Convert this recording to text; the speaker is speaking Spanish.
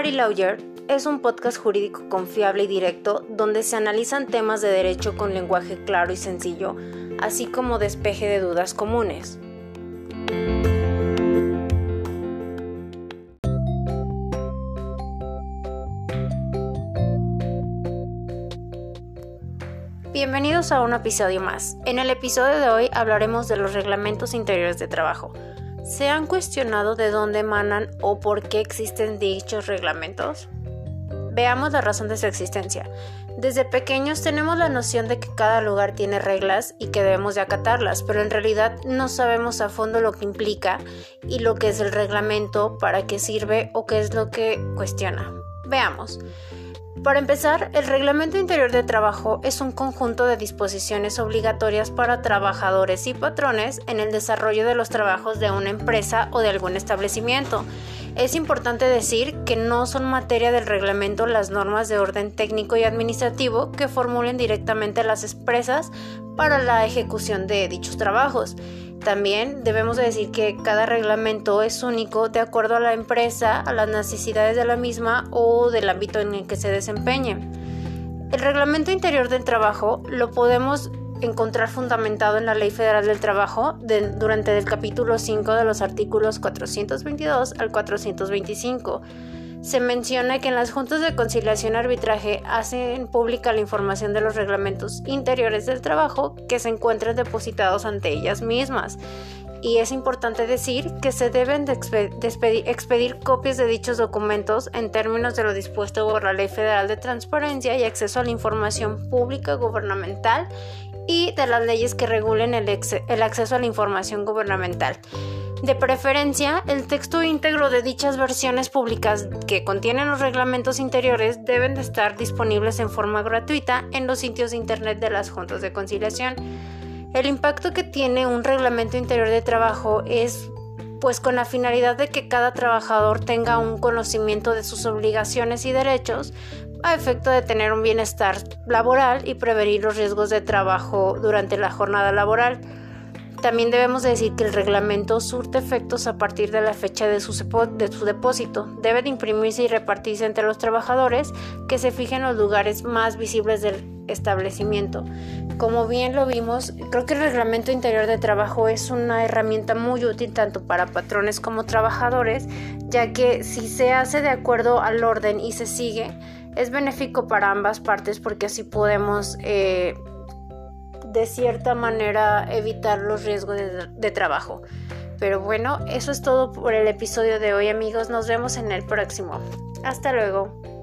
Ari Lawyer es un podcast jurídico confiable y directo donde se analizan temas de derecho con lenguaje claro y sencillo, así como despeje de dudas comunes. Bienvenidos a un episodio más. En el episodio de hoy hablaremos de los reglamentos interiores de trabajo. ¿Se han cuestionado de dónde emanan o por qué existen dichos reglamentos? Veamos la razón de su existencia. Desde pequeños tenemos la noción de que cada lugar tiene reglas y que debemos de acatarlas, pero en realidad no sabemos a fondo lo que implica y lo que es el reglamento, para qué sirve o qué es lo que cuestiona. Veamos. Para empezar, el Reglamento Interior de Trabajo es un conjunto de disposiciones obligatorias para trabajadores y patrones en el desarrollo de los trabajos de una empresa o de algún establecimiento. Es importante decir que no son materia del reglamento las normas de orden técnico y administrativo que formulen directamente las empresas para la ejecución de dichos trabajos. También debemos decir que cada reglamento es único de acuerdo a la empresa, a las necesidades de la misma o del ámbito en el que se desempeñe. El reglamento interior del trabajo lo podemos encontrar fundamentado en la Ley Federal del Trabajo durante el capítulo 5 de los artículos 422 al 425 se menciona que en las juntas de conciliación y arbitraje hacen pública la información de los reglamentos interiores del trabajo que se encuentran depositados ante ellas mismas. Y es importante decir que se deben de expedir, copias de dichos documentos en términos de lo dispuesto por la Ley Federal de Transparencia y Acceso a la Información Pública Gubernamental y de las leyes que regulen el acceso a la información gubernamental. De preferencia, el texto íntegro de dichas versiones públicas que contienen los reglamentos interiores deben de estar disponibles en forma gratuita en los sitios de internet de las juntas de conciliación. El impacto que tiene un reglamento interior de trabajo es pues con la finalidad de que cada trabajador tenga un conocimiento de sus obligaciones y derechos a efecto de tener un bienestar laboral y prevenir los riesgos de trabajo durante la jornada laboral. También debemos decir que el reglamento surte efectos a partir de la fecha de su, de su, depósito. Debe de imprimirse y repartirse entre los trabajadores que se fijen los lugares más visibles del establecimiento. Como bien lo vimos, creo que el reglamento interior de trabajo es una herramienta muy útil tanto para patrones como trabajadores, ya que si se hace de acuerdo al orden y se sigue, es benéfico para ambas partes porque así podemos eh, de cierta manera evitar los riesgos de, trabajo. Pero bueno, eso es todo por el episodio de hoy amigos, nos vemos en el próximo. Hasta luego.